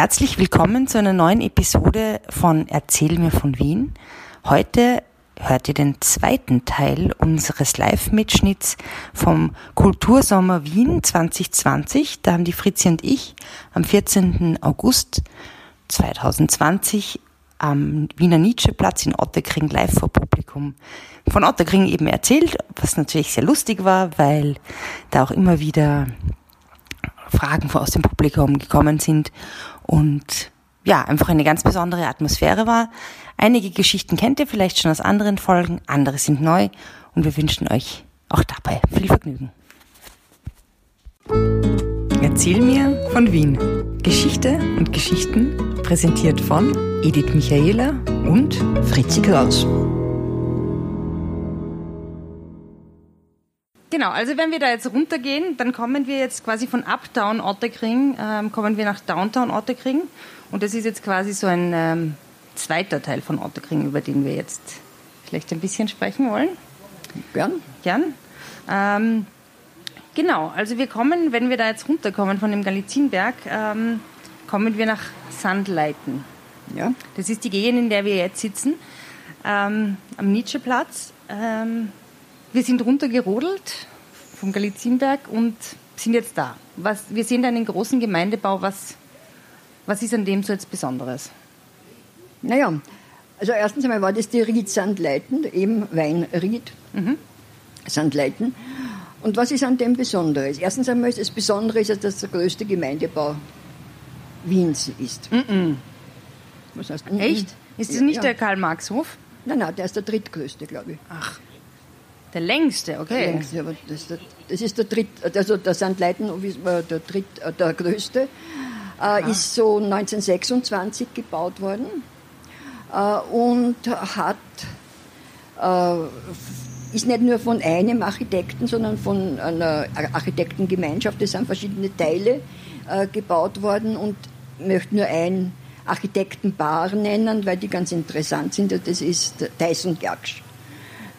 Herzlich willkommen zu einer neuen Episode von Erzähl mir von Wien. Heute hört ihr den zweiten Teil unseres Live-Mitschnitts vom Kultursommer Wien 2020. Da haben die Fritzi und ich am 14. August 2020 am Wiener Nietzscheplatz in Otterkring live vor Publikum von Otterkring eben erzählt, was natürlich sehr lustig war, weil da auch immer wieder Fragen aus dem Publikum gekommen sind und ja, einfach eine ganz besondere Atmosphäre war. Einige Geschichten kennt ihr vielleicht schon aus anderen Folgen, andere sind neu und wir wünschen euch auch dabei viel Vergnügen. Erzähl mir von Wien. Geschichte und Geschichten präsentiert von Edith Michaela und Fritzi Kraus. Genau, also wenn wir da jetzt runtergehen, dann kommen wir jetzt quasi von Uptown Otterkring, ähm, kommen wir nach Downtown Otterkring. Und das ist jetzt quasi so ein ähm, zweiter Teil von Otterkring, über den wir jetzt vielleicht ein bisschen sprechen wollen. Gern. Gern. Ähm, genau, also wir kommen, wenn wir da jetzt runterkommen von dem Galizienberg, ähm, kommen wir nach Sandleiten. Ja. Das ist die Gegend, in der wir jetzt sitzen, ähm, am Nietzscheplatz. Ähm, wir sind runtergerodelt vom Galizienberg und sind jetzt da. Was, wir sehen da einen großen Gemeindebau. Was, was ist an dem so jetzt Besonderes? Naja, also erstens einmal war das die Ried Sandleiten, eben Weinried mhm. Sandleiten. Und was ist an dem Besonderes? Erstens einmal ist das Besondere, dass das der größte Gemeindebau Wiens ist. Mhm. Was heißt Echt? Ist das nicht ja. der Karl-Marx-Hof? Nein, nein, der ist der drittgrößte, glaube ich. Ach. Der längste, okay. Der längste, aber das, das ist der dritt, also der St. Ist der, dritt, äh, der größte, äh, ist so 1926 gebaut worden äh, und hat, ist nicht nur von einem Architekten, sondern von einer Architektengemeinschaft, es sind verschiedene Teile gebaut worden und möchte nur ein Architektenpaar nennen, weil die ganz interessant sind. Das ist Theis und Jaksch.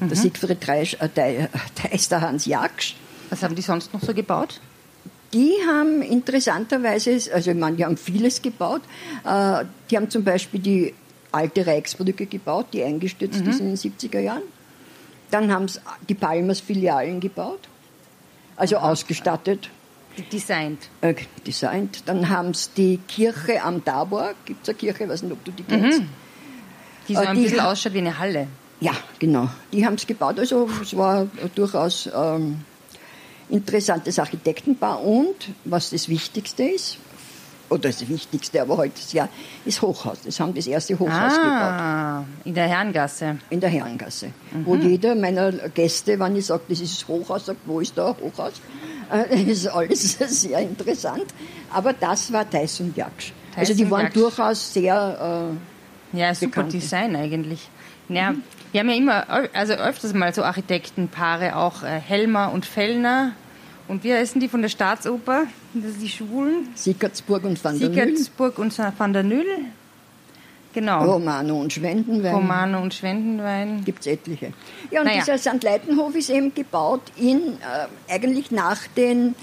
Mhm. Der Siegfried Dreisch, äh, der ist der Hans Jaksch. Was haben die sonst noch so gebaut? Die haben interessanterweise, also ich meine, die haben vieles gebaut. Äh, die haben zum Beispiel die alte Reichsbrücke gebaut, die eingestürzt mhm. ist in den 70er Jahren. Dann haben sie die Palmers Filialen gebaut, also Aha. ausgestattet. Designt. Äh, designt. Dann haben sie die Kirche am Tabor, gibt es eine Kirche, ich weiß nicht, ob du die kennst. Mhm. Die so äh, ein die bisschen ausschaut wie eine Halle. Ja, genau. Die haben es gebaut. Also es war durchaus ähm, interessantes Architektenbau und was das Wichtigste ist, oder das Wichtigste, aber heute ist ja das Hochhaus. Das haben das erste Hochhaus ah, gebaut. In der Herrengasse. In der Herrengasse. Mhm. Wo jeder meiner Gäste, wenn ich sage, das ist das Hochhaus, sagt, wo ist da Hochhaus? Das ist alles sehr interessant. Aber das war Tyson Jaksch. Also die waren Jaksch. durchaus sehr. Äh, ja, super bekannt. Design eigentlich. Ja, mhm. Wir haben ja immer, also öfters mal so Architektenpaare, auch äh, Helmer und Fellner. Und wie heißen die von der Staatsoper? Das sind die Schwulen. Sickertsburg und Van der Nüll. Sickertsburg und Van der Nüll. Genau. Romano und Schwendenwein. Romano und Schwendenwein. Gibt es etliche. Ja, und naja. dieser St. Leitenhof ist eben gebaut in, äh, eigentlich nach den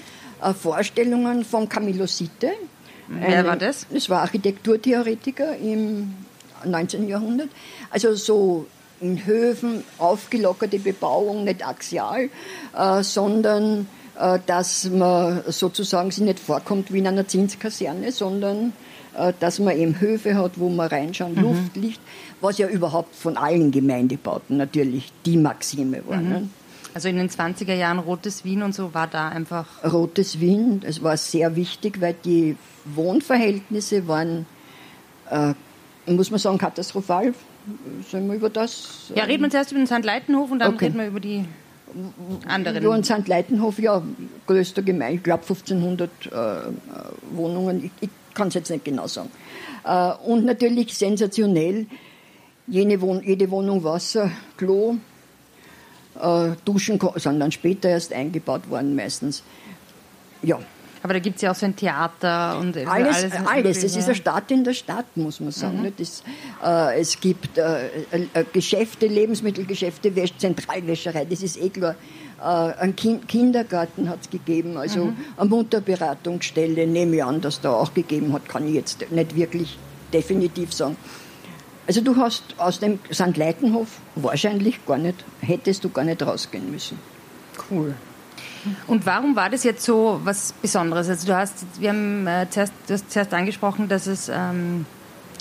äh, Vorstellungen von Camillo Sitte. Wer war das? Das war Architekturtheoretiker im 19. Jahrhundert. Also so Höfen aufgelockerte Bebauung, nicht axial, äh, sondern äh, dass man sozusagen sich nicht vorkommt wie in einer Zinskaserne, sondern äh, dass man eben Höfe hat, wo man reinschauen, mhm. Luft, Licht, was ja überhaupt von allen Gemeindebauten natürlich die Maxime war. Mhm. Ne? Also in den 20er Jahren Rotes Wien und so war da einfach. Rotes Wien, das war sehr wichtig, weil die Wohnverhältnisse waren, äh, muss man sagen, katastrophal Sollen wir über das? Ja, reden wir zuerst über den St. Leitenhof und dann okay. reden wir über die anderen. Ja, und St. Leitenhof, ja, größter Gemeinde, ich glaube 1500 äh, Wohnungen, ich, ich kann es jetzt nicht genau sagen. Äh, und natürlich sensationell, jede, Wohn jede Wohnung Wasser, Klo, äh, Duschen sind dann später erst eingebaut worden meistens. Ja, aber da gibt es ja auch so ein Theater und alles. Alles, alles. Es ist eine Stadt in der Stadt, muss man sagen. Mhm. Das, äh, es gibt äh, äh, Geschäfte, Lebensmittelgeschäfte, Wäsch Zentralwäscherei, das ist eh klar. Äh, einen kind Kindergarten hat es gegeben, also mhm. eine Mutterberatungsstelle nehme ich an, dass da auch gegeben hat, kann ich jetzt nicht wirklich definitiv sagen. Also du hast aus dem St. Leitenhof wahrscheinlich gar nicht, hättest du gar nicht rausgehen müssen. Cool. Und warum war das jetzt so was Besonderes? Also du hast, wir haben äh, zuerst, du hast zuerst angesprochen, dass es, ähm,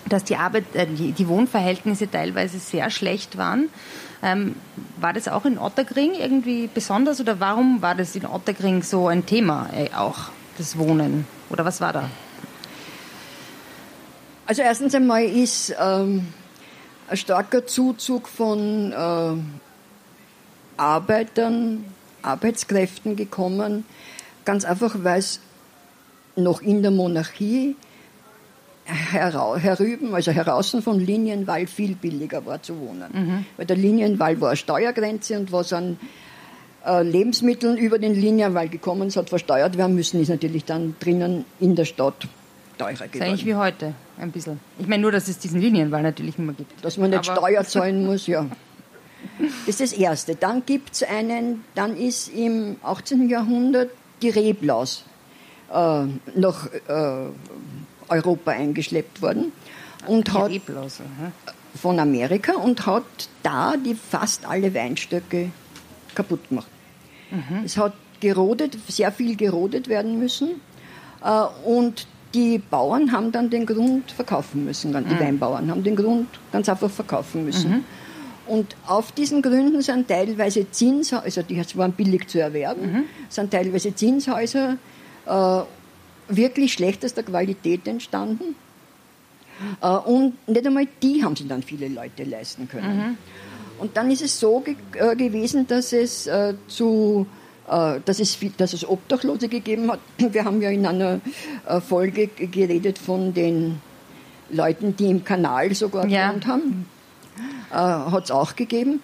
dass die Arbeit, äh, die, die, Wohnverhältnisse teilweise sehr schlecht waren. Ähm, war das auch in Ottergring irgendwie besonders oder warum war das in Ottergring so ein Thema äh, auch, das Wohnen? Oder was war da? Also erstens einmal ist ähm, ein starker Zuzug von äh, Arbeitern, Arbeitskräften gekommen, ganz einfach, weil es noch in der Monarchie herüben, also heraus von Linienwall viel billiger war zu wohnen. Mhm. Weil der Linienwall war eine Steuergrenze und was an äh, Lebensmitteln über den Linienwall gekommen ist, hat versteuert werden müssen, ist natürlich dann drinnen in der Stadt teurer geworden. Eigentlich wie heute, ein bisschen. Ich meine nur, dass es diesen Linienwall natürlich immer gibt. Dass man nicht Aber Steuer zahlen muss, ja. Das ist das Erste. Dann gibt es einen, dann ist im 18. Jahrhundert die Reblaus äh, nach äh, Europa eingeschleppt worden und hat Reblaus, von Amerika und hat da die fast alle Weinstöcke kaputt gemacht. Mhm. Es hat gerodet, sehr viel gerodet werden müssen äh, und die Bauern haben dann den Grund verkaufen müssen, die mhm. Weinbauern haben den Grund ganz einfach verkaufen müssen. Mhm. Und auf diesen Gründen sind teilweise Zinshäuser, also die waren billig zu erwerben, mhm. sind teilweise Zinshäuser äh, wirklich schlechtester Qualität entstanden. Äh, und nicht einmal die haben sich dann viele Leute leisten können. Mhm. Und dann ist es so ge äh, gewesen, dass es äh, zu äh, dass es, dass es Obdachlose gegeben hat. Wir haben ja in einer äh, Folge geredet von den Leuten, die im Kanal sogar ja. gewohnt haben äh, hat es auch gegeben.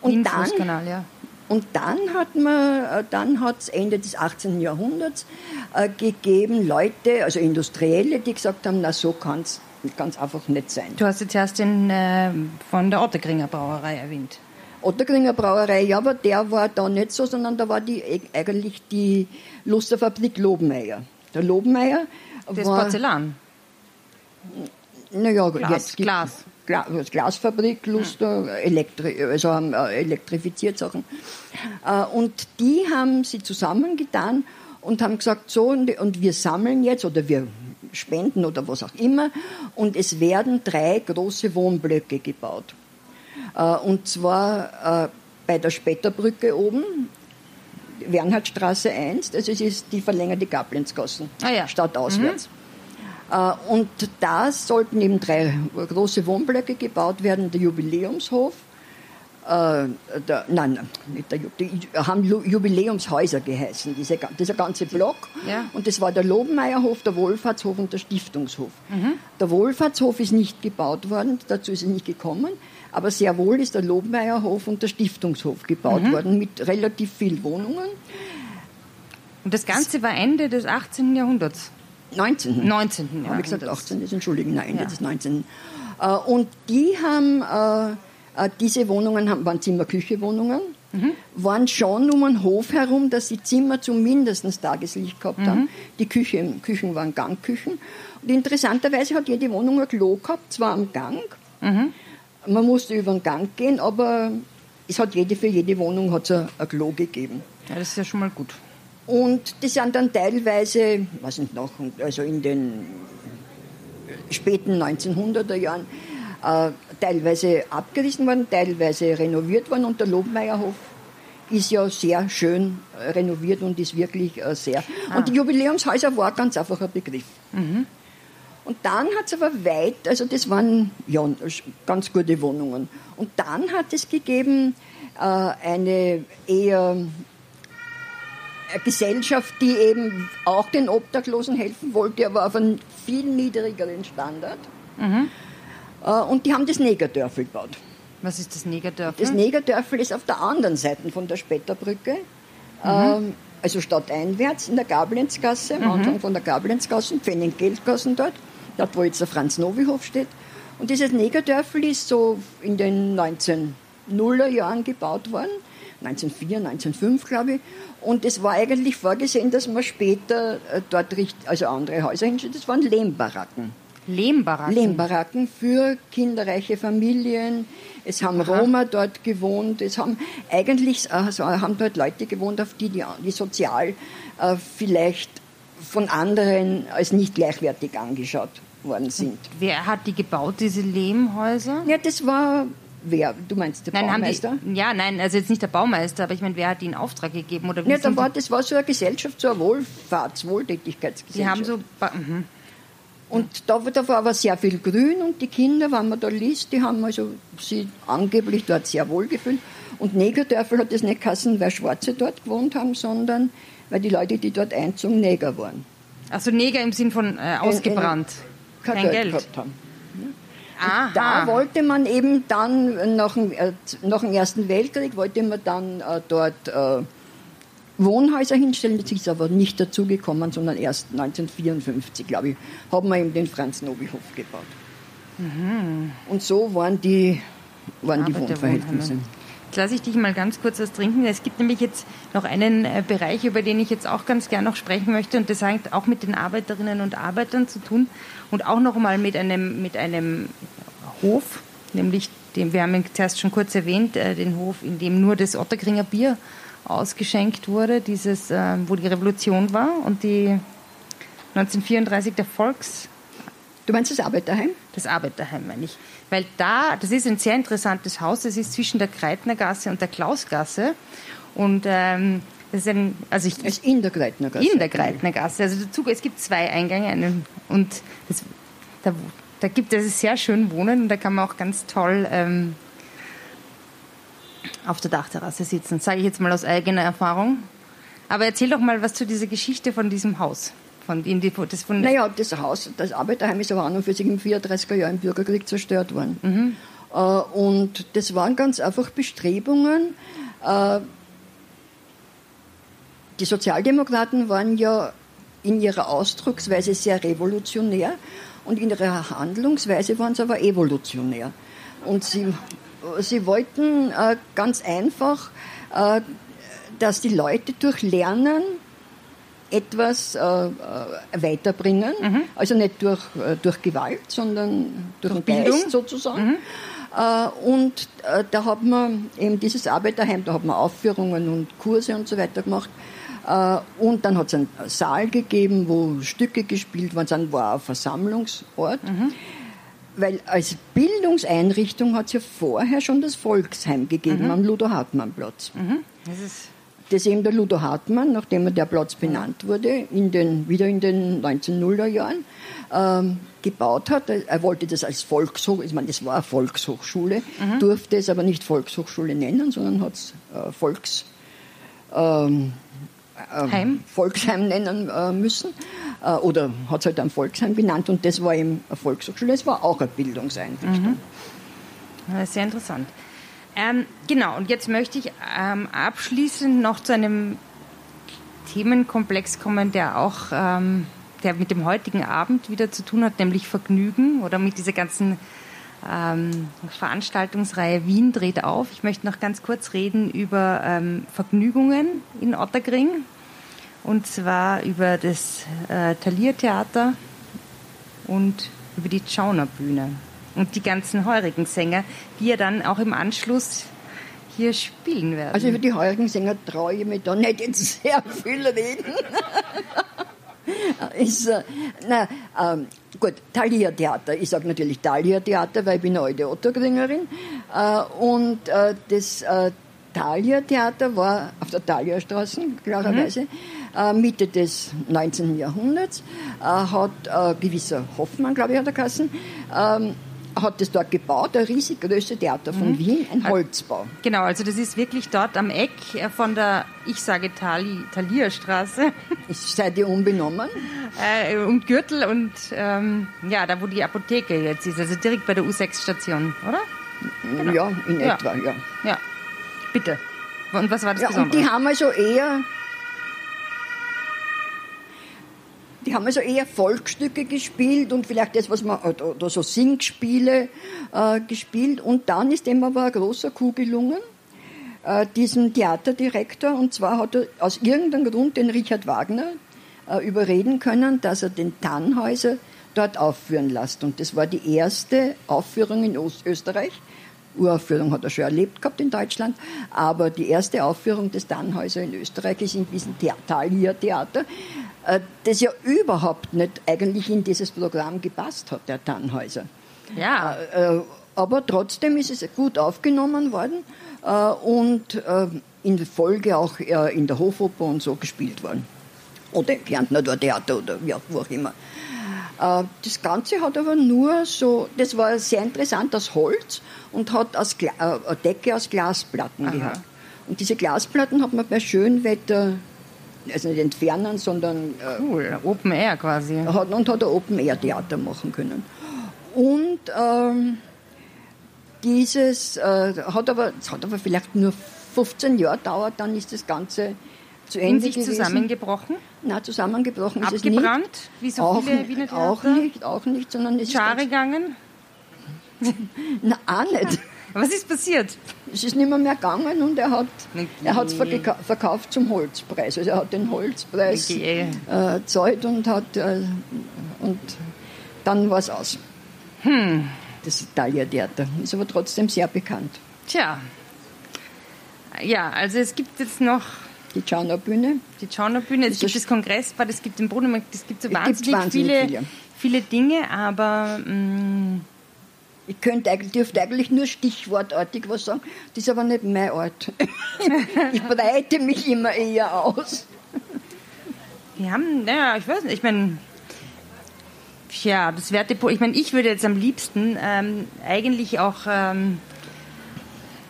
Und dann, ja. Und dann hat man, äh, dann hat es Ende des 18. Jahrhunderts äh, gegeben Leute, also Industrielle, die gesagt haben, na so kann es ganz einfach nicht sein. Du hast jetzt erst den äh, von der Ottergringer Brauerei erwähnt. Ottergringer Brauerei, ja, aber der war da nicht so, sondern da war die, eigentlich die Lusterfabrik Lobenmeier. Der Lobenmeier Das war, Porzellan? Naja, Glas, jetzt Glas. Glasfabrik, Luster, Elektri also haben äh, elektrifiziert Sachen. Äh, und die haben sie zusammengetan und haben gesagt, so, und wir sammeln jetzt oder wir spenden oder was auch immer und es werden drei große Wohnblöcke gebaut. Äh, und zwar bei der Spätterbrücke oben, Wernhardstraße 1, also es ist die verlängerte Gablenzgassen, ah ja. stadtauswärts. Mhm. Äh, und da sollten eben drei große Wohnblöcke gebaut werden, der Jubiläumshof, äh, der, nein, nicht der, die haben Jubiläumshäuser geheißen, diese, dieser ganze Block. Ja. Und das war der Lobenmeierhof, der Wohlfahrtshof und der Stiftungshof. Mhm. Der Wohlfahrtshof ist nicht gebaut worden, dazu ist es nicht gekommen, aber sehr wohl ist der Lobenmeierhof und der Stiftungshof gebaut mhm. worden mit relativ viel Wohnungen. Und das Ganze war Ende des 18. Jahrhunderts? 19. 19. Ja, Habe ich gesagt 18. Ist, entschuldigen, nein, Ende ja. des 19. Äh, und die haben, äh, äh, diese Wohnungen haben, waren Zimmer-Küche-Wohnungen, mhm. waren schon um einen Hof herum, dass die Zimmer zumindest Tageslicht gehabt haben. Mhm. Die Küche, Küchen waren Gangküchen. Und interessanterweise hat jede Wohnung ein Klo gehabt, zwar am Gang. Mhm. Man musste über den Gang gehen, aber es hat jede, für jede Wohnung hat ein, ein Klo gegeben. Ja, das ist ja schon mal gut. Und die sind dann teilweise, was nicht noch, also in den späten 1900er Jahren, äh, teilweise abgerissen worden, teilweise renoviert worden. Und der Lobmeierhof ist ja sehr schön renoviert und ist wirklich äh, sehr. Ah. Und die Jubiläumshäuser war ganz einfach ein Begriff. Mhm. Und dann hat es aber weit, also das waren ja ganz gute Wohnungen. Und dann hat es gegeben äh, eine eher Gesellschaft, die eben auch den Obdachlosen helfen wollte, aber auf einem viel niedrigeren Standard. Mhm. Äh, und die haben das Negerdörfel gebaut. Was ist das Negerdörfel? Das Negerdörfel ist auf der anderen Seite von der Spätterbrücke. Mhm. Ähm, also stadteinwärts in der Gablenzgasse, am mhm. Anfang von der Gablenzgasse, Pfennig Geldgassen dort, dort wo jetzt der Franz-Novi-Hof steht. Und dieses Negerdörfel ist so in den 1900er Jahren gebaut worden 1904, 1905, glaube ich. Und es war eigentlich vorgesehen, dass man später äh, dort also andere Häuser hinstellt. Das waren Lehmbaracken. Lehmbaracken? Lehmbaracken für kinderreiche Familien. Es haben Aha. Roma dort gewohnt. Es haben eigentlich also haben dort Leute gewohnt, auf die, die, die sozial äh, vielleicht von anderen als nicht gleichwertig angeschaut worden sind. Und wer hat die gebaut, diese Lehmhäuser? Ja, das war Wer? Du meinst der nein, Baumeister? Die, ja, nein, also jetzt nicht der Baumeister, aber ich meine, wer hat ihnen Auftrag gegeben? Oder wie ja, dann war, das war so eine Gesellschaft, so eine Wohlfahrts-, Wohltätigkeitsgesellschaft. Sie haben so... Mhm. Und da, da, war aber sehr viel Grün und die Kinder, wenn man da liest, die haben also sie angeblich dort sehr wohl gefühlt. Und Negerdörfel hat das nicht geheißen, weil Schwarze dort gewohnt haben, sondern weil die Leute, die dort einzogen, Neger waren. Also Neger im Sinn von äh, ausgebrannt, in, in, kein, kein Geld. Geld. haben. Da wollte man eben dann nach dem, äh, nach dem Ersten Weltkrieg, wollte man dann äh, dort äh, Wohnhäuser hinstellen. Das ist aber nicht dazugekommen, sondern erst 1954, glaube ich, haben wir eben den Franz-Nobi-Hof gebaut. Mhm. Und so waren die, waren die Wohnverhältnisse. Jetzt lasse ich dich mal ganz kurz was trinken. Es gibt nämlich jetzt noch einen äh, Bereich, über den ich jetzt auch ganz gern noch sprechen möchte. Und das hat auch mit den Arbeiterinnen und Arbeitern zu tun. Und auch noch mal mit einem, mit einem Hof, nämlich den, wir haben ihn zuerst schon kurz erwähnt, äh, den Hof, in dem nur das Otterkringer Bier ausgeschenkt wurde, dieses, äh, wo die Revolution war und die 1934 der Volks Du meinst das Arbeiterheim? Das Arbeiterheim, meine ich. Weil da, das ist ein sehr interessantes Haus, das ist zwischen der Kreitnergasse und der Klausgasse. Und ähm, das ist ein, also ich, ist in der Kreitnergasse. In der Kreitnergasse. Also dazu, es gibt zwei Eingänge einen, und das, da, da gibt es sehr schön wohnen und da kann man auch ganz toll ähm, auf der Dachterrasse sitzen. Sage ich jetzt mal aus eigener Erfahrung. Aber erzähl doch mal was zu dieser Geschichte von diesem Haus. Von in die, das von naja, das Haus, das Arbeiterheim ist aber an und für sich im 34er Jahr im Bürgerkrieg zerstört worden. Mhm. Äh, und das waren ganz einfach Bestrebungen. Äh, die Sozialdemokraten waren ja in ihrer Ausdrucksweise sehr revolutionär und in ihrer Handlungsweise waren sie aber evolutionär. Und sie, sie wollten äh, ganz einfach, dass die Leute durch Lernen etwas äh, äh, weiterbringen. Mhm. Also nicht durch, äh, durch Gewalt, sondern durch, durch den Geist sozusagen. Mhm. Äh, und da hat man eben dieses Arbeiterheim, da hat man Aufführungen und Kurse und so weiter gemacht. Und dann hat es einen Saal gegeben, wo Stücke gespielt worden sind, war ein Versammlungsort. Mhm. Weil als Bildungseinrichtung hat es ja vorher schon das Volksheim gegeben mhm. am Ludo-Hartmann-Platz. Mhm. Das ist das eben der Ludo Hartmann, nachdem der Platz benannt wurde, in den, wieder in den 1900er Jahren, ähm, gebaut hat. Er wollte das als Volkshochschule, ich meine, das war eine Volkshochschule, mhm. durfte es aber nicht Volkshochschule nennen, sondern hat es äh, Volks, ähm, äh, Volksheim nennen äh, müssen. Äh, oder hat es halt ein Volksheim benannt und das war eben eine Volkshochschule, es war auch eine Bildungseinrichtung. Mhm. Sehr interessant. Ähm, genau, und jetzt möchte ich ähm, abschließend noch zu einem Themenkomplex kommen, der auch ähm, der mit dem heutigen Abend wieder zu tun hat, nämlich Vergnügen oder mit dieser ganzen ähm, Veranstaltungsreihe Wien dreht auf. Ich möchte noch ganz kurz reden über ähm, Vergnügungen in Ottergring und zwar über das äh, Taliertheater und über die Schaunerbühne und die ganzen heurigen Sänger, die ja dann auch im Anschluss hier spielen werden. Also über die heurigen Sänger traue ich mich da nicht jetzt sehr viel reden. ist, äh, na, ähm, gut, Thalia Theater. Ich sage natürlich Thalia Theater, weil ich bin eine alte Ottergringerin. Äh, und äh, das äh, Thalia Theater war auf der Thalia Straße, klarerweise. Mhm. Äh, Mitte des 19. Jahrhunderts, äh, hat äh, gewisser Hoffmann, glaube ich, hat er geheißen, ähm, hat das dort gebaut, der riesig größte Theater von mhm. Wien, ein Holzbau. Genau, also das ist wirklich dort am Eck von der, ich sage Tali, Talierstraße. Ist seid ihr unbenommen? Äh, und Gürtel und ähm, ja, da wo die Apotheke jetzt ist, also direkt bei der U6-Station, oder? Genau. Ja, in ja. etwa, ja. Ja, bitte. Und was war das ja, Besondere? Und die haben also eher die haben also eher Volksstücke gespielt und vielleicht das, was man, oder so Singspiele äh, gespielt. Und dann ist dem aber ein großer Coup gelungen, äh, diesem Theaterdirektor. Und zwar hat er aus irgendeinem Grund den Richard Wagner äh, überreden können, dass er den Tannhäuser dort aufführen lässt. Und das war die erste Aufführung in Österreich. Uraufführung hat er schon erlebt gehabt in Deutschland, aber die erste Aufführung des Tannhäuser in Österreich ist in diesem Thalia-Theater, äh, das ja überhaupt nicht eigentlich in dieses Programm gepasst hat, der Tannhäuser. Ja. Äh, aber trotzdem ist es gut aufgenommen worden und in Folge auch in der Hofoper und so gespielt worden oder im Kärntner Theater oder wie auch, wo auch immer. Äh, das Ganze hat aber nur so, das war sehr interessant aus Holz und hat aus Gla äh, eine Decke aus Glasplatten Aha. gehabt. Und diese Glasplatten hat man bei Schönwetter, also nicht entfernen, sondern. Äh, cool, Open Air quasi. Hat, und hat ein Open Air Theater machen können. Und ähm, dieses äh, hat aber, es hat aber vielleicht nur 15 Jahre gedauert, dann ist das Ganze zu Ende In sich gewesen. zusammengebrochen? Na, zusammengebrochen ist Abgebrannt, es nicht. wie so auch, viele Wiener Theater? Auch nicht, auch nicht, sondern es Schare gegangen? Na, auch nicht. Was ist passiert? Es ist nicht mehr, mehr gegangen und er hat es verkauft zum Holzpreis. Also er hat den Holzpreis äh, zahlt und hat äh, und dann war es aus. Hm. Das Italia-Theater ist aber trotzdem sehr bekannt. Tja. Ja, also es gibt jetzt noch die Tschauna-Bühne. Die Tschauna-Bühne, es gibt das Kongressbad, es gibt den Brunnenmarkt, es gibt so wahnsinnig, wahnsinnig viele, viele, viele. Dinge, aber... Mh, mm, ich könnte, dürfte eigentlich nur stichwortartig was sagen, das ist aber nicht mein Art. ich breite mich immer eher aus. Wir haben, naja, ich weiß nicht, ich meine, ja, das Wertepol, ich meine, ich würde jetzt am liebsten ähm, eigentlich auch ähm,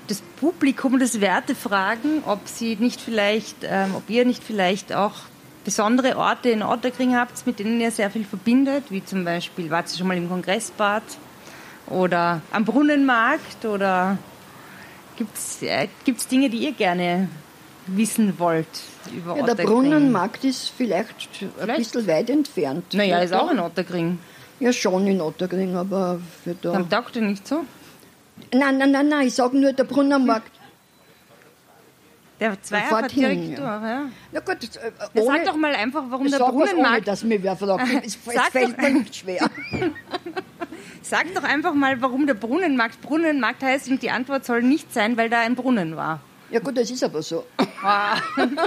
das Publikum das Werte fragen, ob sie nicht vielleicht, ähm, ob ihr nicht vielleicht auch besondere Orte in Otterkring habt, mit denen ihr sehr viel verbindet, wie zum Beispiel, wart ihr schon mal im Kongressbad oder am Brunnenmarkt oder gibt es äh, Dinge, die ihr gerne wissen wollt über ja, Der Brunnenmarkt ist vielleicht, vielleicht, ein bisschen weit entfernt. Naja, ist auch in Otterkring. Ja, schon in Otterkring, aber für da... Dann taugt ihr nicht so? Nein, nein, nein, nein, ich sage nur der Brunnenmarkt. Der Zweierfahrt direkt hin, ja. durch, ja. Na gut, das, äh, ohne, sag doch mal einfach, warum der Brunnenmarkt... Ohne, dass mir wer fragt. Es, es fällt mir nicht schwer. sag doch einfach mal, warum der Brunnenmarkt Brunnenmarkt heißt und die Antwort soll nicht sein, weil da ein Brunnen war. Ja gut, das ist aber so. Ah,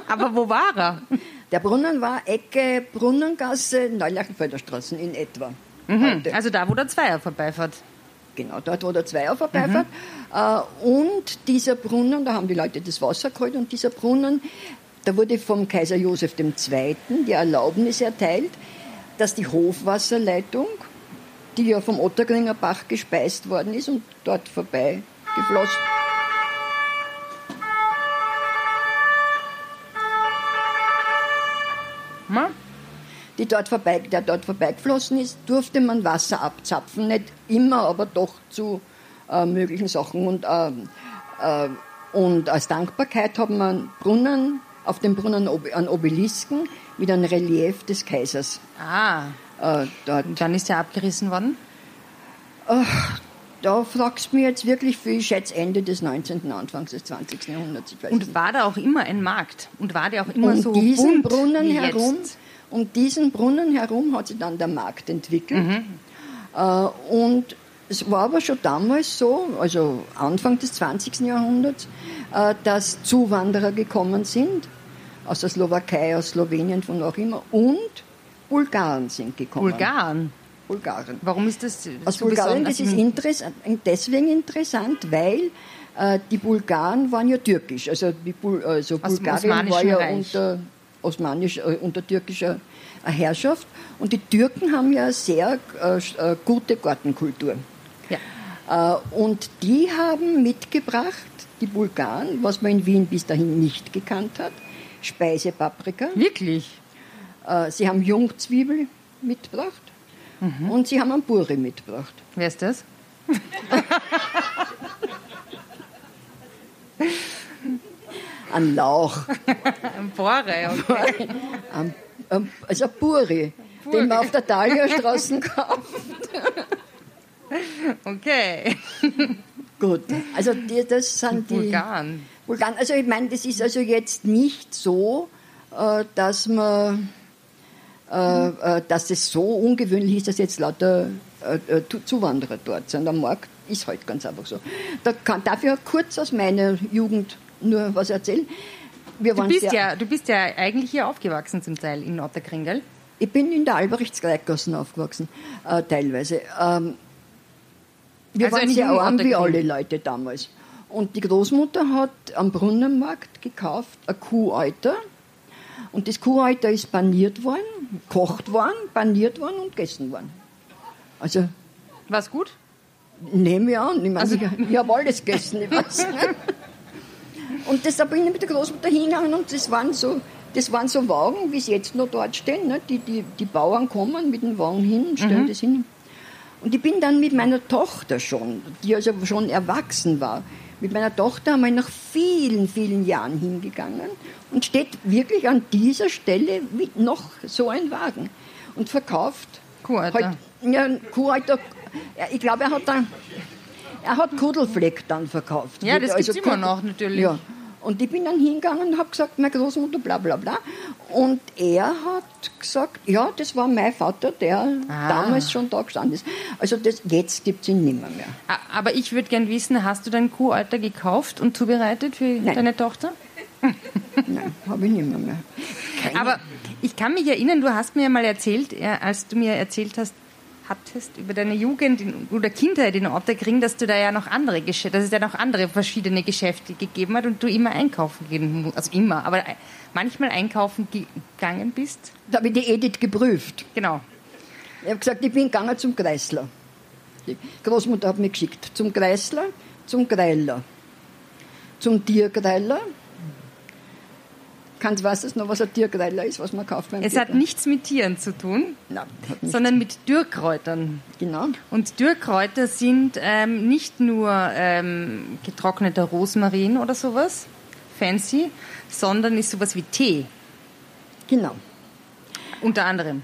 aber wo war er? Der Brunnen war Ecke Brunnengasse, Neulachenfelder Straßen in etwa. Mhm, also da, wo der Zweier vorbeifährt. Genau, dort, wo der Zweier vorbeifährt. Mhm. Und dieser Brunnen, da haben die Leute das Wasser geholt und dieser Brunnen, da wurde vom Kaiser Josef II. die Erlaubnis erteilt, dass die Hofwasserleitung, die ja vom Ottergringer Bach gespeist worden ist und dort vorbei geflossen, hm? Die dort vorbei, der dort vorbeigeflossen ist, durfte man Wasser abzapfen. Nicht immer, aber doch zu äh, möglichen Sachen. Und, äh, äh, und als Dankbarkeit hat man Brunnen, auf dem Brunnen einen Obelisken mit einem Relief des Kaisers. Ah. Äh, dort. Und dann ist er abgerissen worden? da fragst du mich jetzt wirklich viel, ich schätze Ende des 19., Anfangs des 20. Jahrhunderts. und nicht. war da auch immer ein Markt? Und war der auch immer um so diesen bunt Brunnen herum jetzt? Um diesen Brunnen herum hat sich dann der Markt entwickelt. Mhm. Äh, und es war aber schon damals so, also Anfang des 20. Jahrhunderts, äh, dass Zuwanderer gekommen sind, aus der Slowakei, aus Slowenien, von auch immer, und Bulgaren sind gekommen. Bulgaren? Bulgaren. Warum ist das Aus so Bulgarien, das ist interessant, deswegen interessant, weil äh, die Bulgaren waren ja türkisch. Also, die Bul also Bulgarien war ja Reich. unter osmanisch, äh, unter türkischer äh, Herrschaft. Und die Türken haben ja eine sehr äh, äh, gute Gartenkultur. Ja. Äh, und die haben mitgebracht, die Bulgaren, was man in Wien bis dahin nicht gekannt hat, Speisepaprika. Wirklich? Äh, sie haben Jungzwiebel mitgebracht mhm. und sie haben einen Buri mitgebracht. Wer ist das? Ein Lauch. ein Bore, okay. Ein, ein, also ein Buri, Buri, den man auf der Thalierstraße kauft. Okay. Gut, also die, das sind die... Vulgan. Vulgan. Also ich meine, das ist also jetzt nicht so, äh, dass man... Äh, äh, dass es so ungewöhnlich ist, dass jetzt lauter Zuwanderer dort sind. Am Markt ist halt ganz einfach so. Da kann, darf ich kurz aus meiner Jugend nur was erzählen. Wir du, bist ja, du bist ja eigentlich hier aufgewachsen zum Teil in Otterkring, gell? Ich bin in der Albrechts-Greitgassen aufgewachsen, äh, teilweise. Ähm, wir also waren sehr arm wie alle Leute damals. Und die Großmutter hat am Brunnenmarkt gekauft ein Kuhalter. Und das Kuhalter ist paniert worden, gekocht worden, paniert worden und gegessen worden. Also. War gut? Nehme ich an. Ich, meine, also, ich, ich habe alles gegessen. Ich weiß und deshalb bin ich mit der Großmutter hingegangen und das waren so, das waren so Wagen, wie sie jetzt noch dort stehen. Ne? Die, die, die Bauern kommen mit dem Wagen hin und stellen mhm. das hin. Und ich bin dann mit meiner Tochter schon, die also schon erwachsen war, mit meiner Tochter einmal nach vielen, vielen Jahren hingegangen und steht wirklich an dieser Stelle noch so ein Wagen und verkauft. Kuhalter. Halt, ja, Kuhalter. Ich glaube, er hat dann, er hat Kudelfleck dann verkauft. Ja, das also gibt immer noch natürlich. Ja. Und ich bin dann hingegangen und habe gesagt, meine Großmutter, bla bla bla. Und er hat gesagt, ja, das war mein Vater, der ah. damals schon da gestanden ist. Also das, jetzt gibt es ihn nimmer mehr. Aber ich würde gerne wissen, hast du dein Kuhalter gekauft und zubereitet für Nein. deine Tochter? Nein, habe ich nimmer mehr. Keine. Aber ich kann mich erinnern, du hast mir ja mal erzählt, als du mir erzählt hast, hattest über deine Jugend oder Kindheit in Otterkring, dass du da ja noch andere Geschäfte, dass es ja noch andere verschiedene Geschäfte gegeben hat und du immer einkaufen gehen musst, also immer, aber manchmal einkaufen gegangen bist. Da habe ich die Edith geprüft. Genau. Ich habe gesagt, ich bin gegangen zum Kreisler. Die Großmutter hat mich geschickt zum Kreisler, zum Greiler, zum Tiergreiler, Kannst, weißt du noch, was ein Tiergreiler ist, was man kauft beim Es hat nichts mit Tieren zu tun, Nein, sondern mit Dürrkräutern. Genau. Und Dürrkräuter sind ähm, nicht nur ähm, getrockneter Rosmarin oder sowas, fancy, sondern ist sowas wie Tee. Genau. Unter anderem.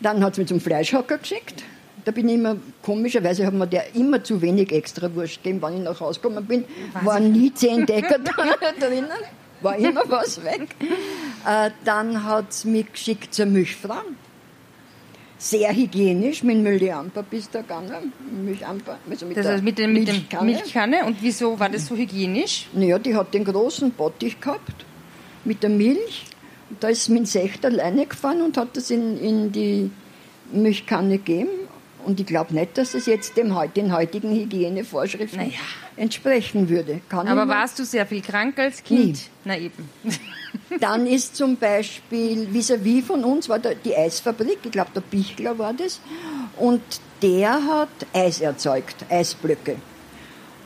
Dann hat es mich zum Fleischhacker geschickt. Da bin ich immer, komischerweise hat mir der immer zu wenig extra Wurst gegeben, wenn ich nach Hause gekommen bin. Was? Waren nie zehn Decker drinnen war immer was weg. Äh, dann hat es mich geschickt zur Milchfrau. Sehr hygienisch, mit Milchamper bis da gegangen. Milchamper, also mit das heißt mit, der mit Milchkanne. Milchkanne. Und wieso war das so hygienisch? Naja, die hat den großen Bottich gehabt mit der Milch. Und da ist mein Sechter alleine gefahren und hat das in, in die Milchkanne gegeben. Und ich glaube nicht, dass es jetzt dem, den heutigen Hygienevorschriften naja. entsprechen würde. Kann Aber warst du sehr viel krank als Kind? Nie. Na eben. Dann ist zum Beispiel vis-à-vis -vis von uns war da die Eisfabrik, ich glaube der Bichler war das, und der hat Eis erzeugt, Eisblöcke.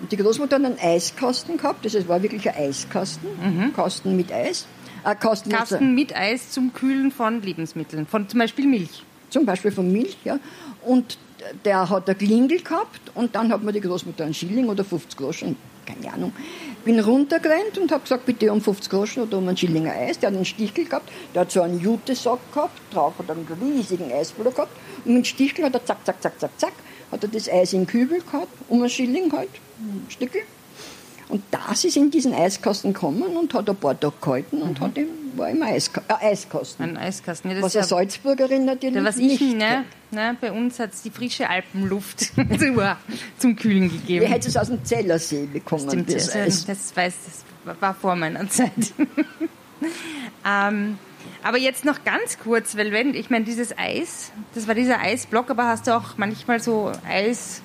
Und die Großmutter hat einen Eiskasten gehabt, das war wirklich ein Eiskasten, mhm. Kasten mit Eis. Äh, Kasten, Kasten mit Eis zum Kühlen von Lebensmitteln, von zum Beispiel Milch. Zum Beispiel von Milch, ja. Und der hat eine Klingel gehabt und dann hat mir die Großmutter einen Schilling oder 50 Groschen, keine Ahnung. Bin runtergerannt und habe gesagt, bitte um 50 Groschen oder um einen Schillinger Eis. Der hat einen Stichel gehabt, der hat so einen Jutesack gehabt, drauf hat er einen riesigen Eisblock gehabt und mit dem Stichel hat er zack, zack, zack, zack, zack, hat er das Eis in den Kübel gehabt, um einen Schilling halt, ein Stückel. Und das ist in diesen Eiskasten gekommen und hat ein paar Tage gehalten und mhm. hat im, war im Eiska äh, Eiskasten. Ein Eiskasten. Ja, was eine Salzburgerin natürlich ja, was nicht ich, ne, ne, Bei uns hat es die frische Alpenluft zum Kühlen gegeben. Wer hätte es aus dem Zellersee bekommen? Stimmt, das, das, das, weiß, das war vor meiner Zeit. ähm, aber jetzt noch ganz kurz, weil wenn, ich meine, dieses Eis, das war dieser Eisblock, aber hast du auch manchmal so Eis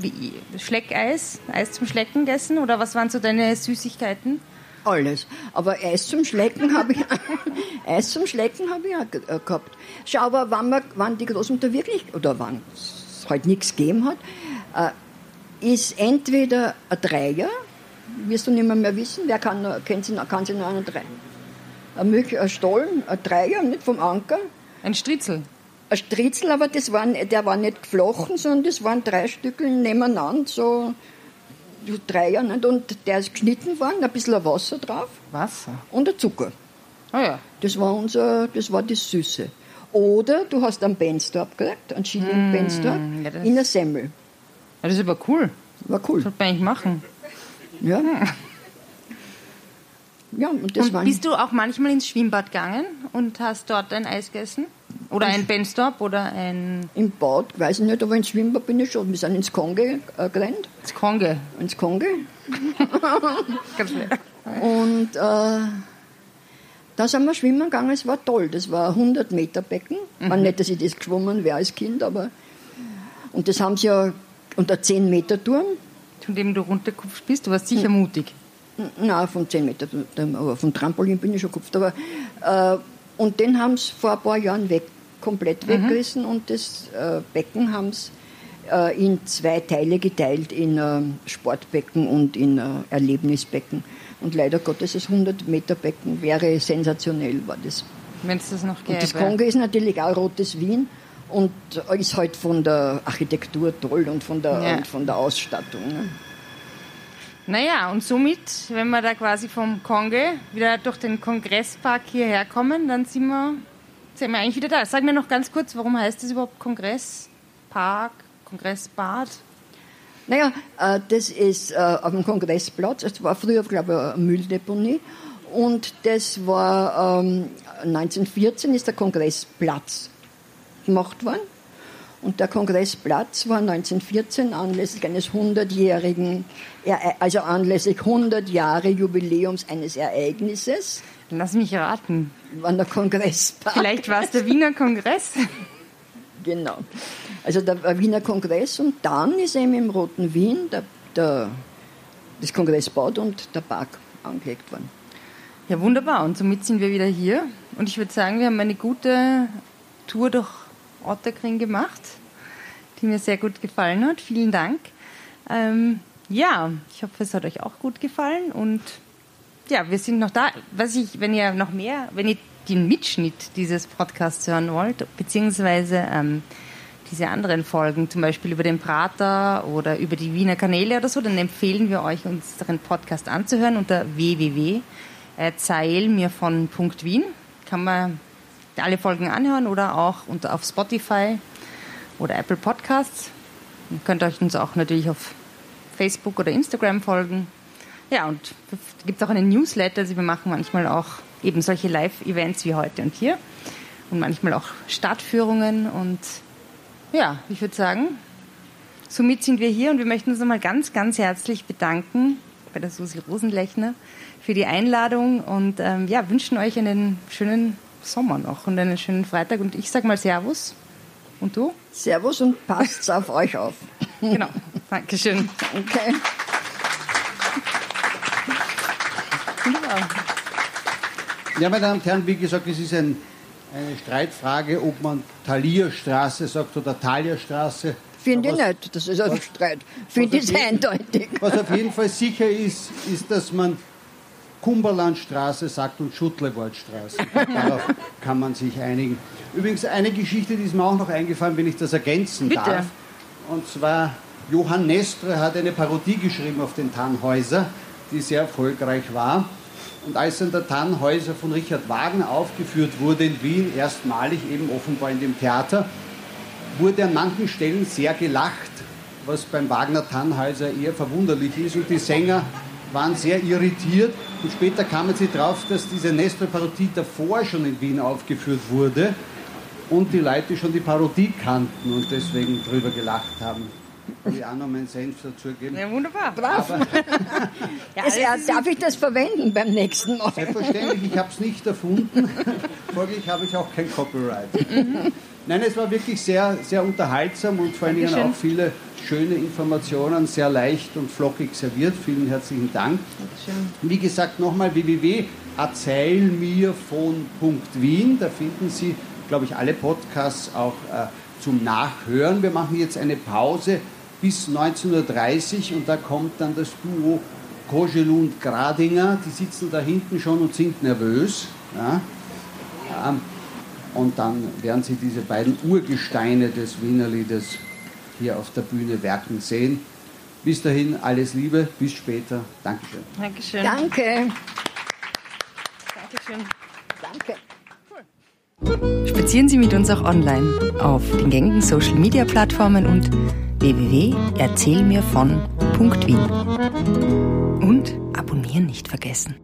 wie Schleckeis, Eis zum Schlecken gegessen oder was waren so deine Süßigkeiten? Alles. Aber Eis zum Schlecken habe ich, Eis zum Schlecken habe ich auch äh, gehabt. Schau, aber wann, man, wann die Großmutter wirklich, oder wann es halt nichts gegeben hat, äh, ist entweder ein Dreier, wirst du nicht mehr, mehr wissen, wer kann, kennt sie, kann sie noch einen Dreier? Ein, Milch, ein Stollen, ein Dreier, nicht vom Anker. Ein Stritzel ein Stritzel, aber das war, der war nicht geflochten, sondern das waren drei Stücke nebeneinander, so Dreier, nicht? und der ist geschnitten worden, ein bisschen Wasser drauf. Wasser? Und ein Zucker. Ah ja. Das war unser, das war das Süße. Oder du hast einen Benstorp gekriegt, einen Schilling mm, Benstorp, ja, in einer Semmel. Ja, das ist aber cool. War cool. Sollte man eigentlich machen. Ja. Ja, und das und waren. bist du auch manchmal ins Schwimmbad gegangen und hast dort ein Eis gegessen? Oder ein Benstop oder ein Im Bad, weiß ich nicht, aber ins Schwimmbad bin ich schon. Wir sind ins Konge äh, gerannt. Konge? Ins Konge. Ganz. Und äh, da sind wir schwimmen gegangen, es war toll. Das war ein 100 Meter Becken. Mhm. Man nicht, dass ich das geschwommen wäre als Kind, aber. Und das haben sie ja unter 10 Meter Turm. Von dem du runtergekupft bist, du warst sicher mutig. Nein, von 10 Meter, aber vom Trampolin bin ich schon gekupft. Aber, äh, und den haben sie vor ein paar Jahren weg, komplett mhm. weggerissen und das äh, Becken haben sie äh, in zwei Teile geteilt, in äh, Sportbecken und in äh, Erlebnisbecken. Und leider Gottes, das 100-Meter-Becken wäre sensationell, war das. Wenn es das noch gäbe. Und das Kongo ist natürlich auch rotes Wien und ist halt von der Architektur toll und von der, ja. und von der Ausstattung. Ne? Naja, und somit, wenn wir da quasi vom Kongo wieder durch den Kongresspark hierher kommen, dann sind wir, sind wir eigentlich wieder da. Sag mir noch ganz kurz, warum heißt das überhaupt Kongresspark, Kongressbad? Naja, äh, das ist äh, auf dem Kongressplatz. Es war früher, glaube ich, eine Mülldeponie. Und das war ähm, 1914 ist der Kongressplatz gemacht worden. Und der Kongressplatz war 1914 anlässlich eines 100-jährigen, also anlässlich 100 Jahre Jubiläums eines Ereignisses. Lass mich raten. War der Kongresspark. Vielleicht war es der Wiener Kongress. genau. Also der Wiener Kongress und dann ist eben im Roten Wien der, der, das Kongressbad und der Park angelegt worden. Ja, wunderbar. Und somit sind wir wieder hier. Und ich würde sagen, wir haben eine gute Tour durch Otterkring gemacht, die mir sehr gut gefallen hat. Vielen Dank. Ähm, ja, ich hoffe, es hat euch auch gut gefallen. Und ja, wir sind noch da. Was ich, wenn ihr noch mehr, wenn ihr den Mitschnitt dieses Podcasts hören wollt, beziehungsweise ähm, diese anderen Folgen, zum Beispiel über den Prater oder über die Wiener Kanäle oder so, dann empfehlen wir euch, unseren Podcast anzuhören unter www.zeilmirvon.wien. Kann man alle Folgen anhören oder auch unter, auf Spotify oder Apple Podcasts. Ihr könnt euch uns auch natürlich auf Facebook oder Instagram folgen. Ja, und es gibt auch einen Newsletter. Also wir machen manchmal auch eben solche Live-Events wie heute und hier. Und manchmal auch Stadtführungen und ja, ich würde sagen, somit sind wir hier und wir möchten uns nochmal ganz, ganz herzlich bedanken bei der Susi Rosenlechner für die Einladung und ähm, ja, wünschen euch einen schönen Sommer noch und einen schönen Freitag. Und ich sage mal Servus. Und du? Servus und passt auf euch auf. Genau. Dankeschön. Okay. Ja, meine Damen und Herren, wie gesagt, es ist ein eine Streitfrage, ob man Talierstraße sagt oder Talierstraße. Finde ich nicht, das ist ein Streit. Finde ich eindeutig. Was auf jeden Fall sicher ist, ist, dass man Kumberlandstraße sagt und Schuttlewaldstraße. Darauf kann man sich einigen. Übrigens eine Geschichte, die ist mir auch noch eingefallen, wenn ich das ergänzen Bitte. darf. Und zwar Johann Nestre hat eine Parodie geschrieben auf den Tannhäuser, die sehr erfolgreich war. Und als dann der Tannhäuser von Richard Wagner aufgeführt wurde in Wien, erstmalig eben offenbar in dem Theater, wurde an manchen Stellen sehr gelacht, was beim Wagner Tannhäuser eher verwunderlich ist. Und die Sänger waren sehr irritiert. Und später kamen sie drauf, dass diese Nestor-Parodie davor schon in Wien aufgeführt wurde und die Leute schon die Parodie kannten und deswegen drüber gelacht haben die auch noch meinen Senf dazugeben. Ja, wunderbar. Brav. ja, also, darf ich das verwenden beim nächsten Mal? Selbstverständlich, ich habe es nicht erfunden. Folglich habe ich auch kein Copyright. Nein, es war wirklich sehr, sehr unterhaltsam und vor allen Dingen auch viele schöne Informationen, sehr leicht und flockig serviert. Vielen herzlichen Dank. Dankeschön. Wie gesagt, nochmal www.erzählmirvon.wien. Da finden Sie, glaube ich, alle Podcasts auch äh, zum Nachhören. Wir machen jetzt eine Pause bis 1930 und da kommt dann das Duo Kogelund und Gradinger, die sitzen da hinten schon und sind nervös. Ja. Ähm, und dann werden Sie diese beiden Urgesteine des Wienerliedes hier auf der Bühne werken sehen. Bis dahin alles Liebe, bis später. Dankeschön. Dankeschön. Danke. Dankeschön. Danke. Spazieren Sie mit uns auch online auf den gängigen Social Media Plattformen und www.erzählmirvon.at. Wien. Und abonnieren nicht vergessen.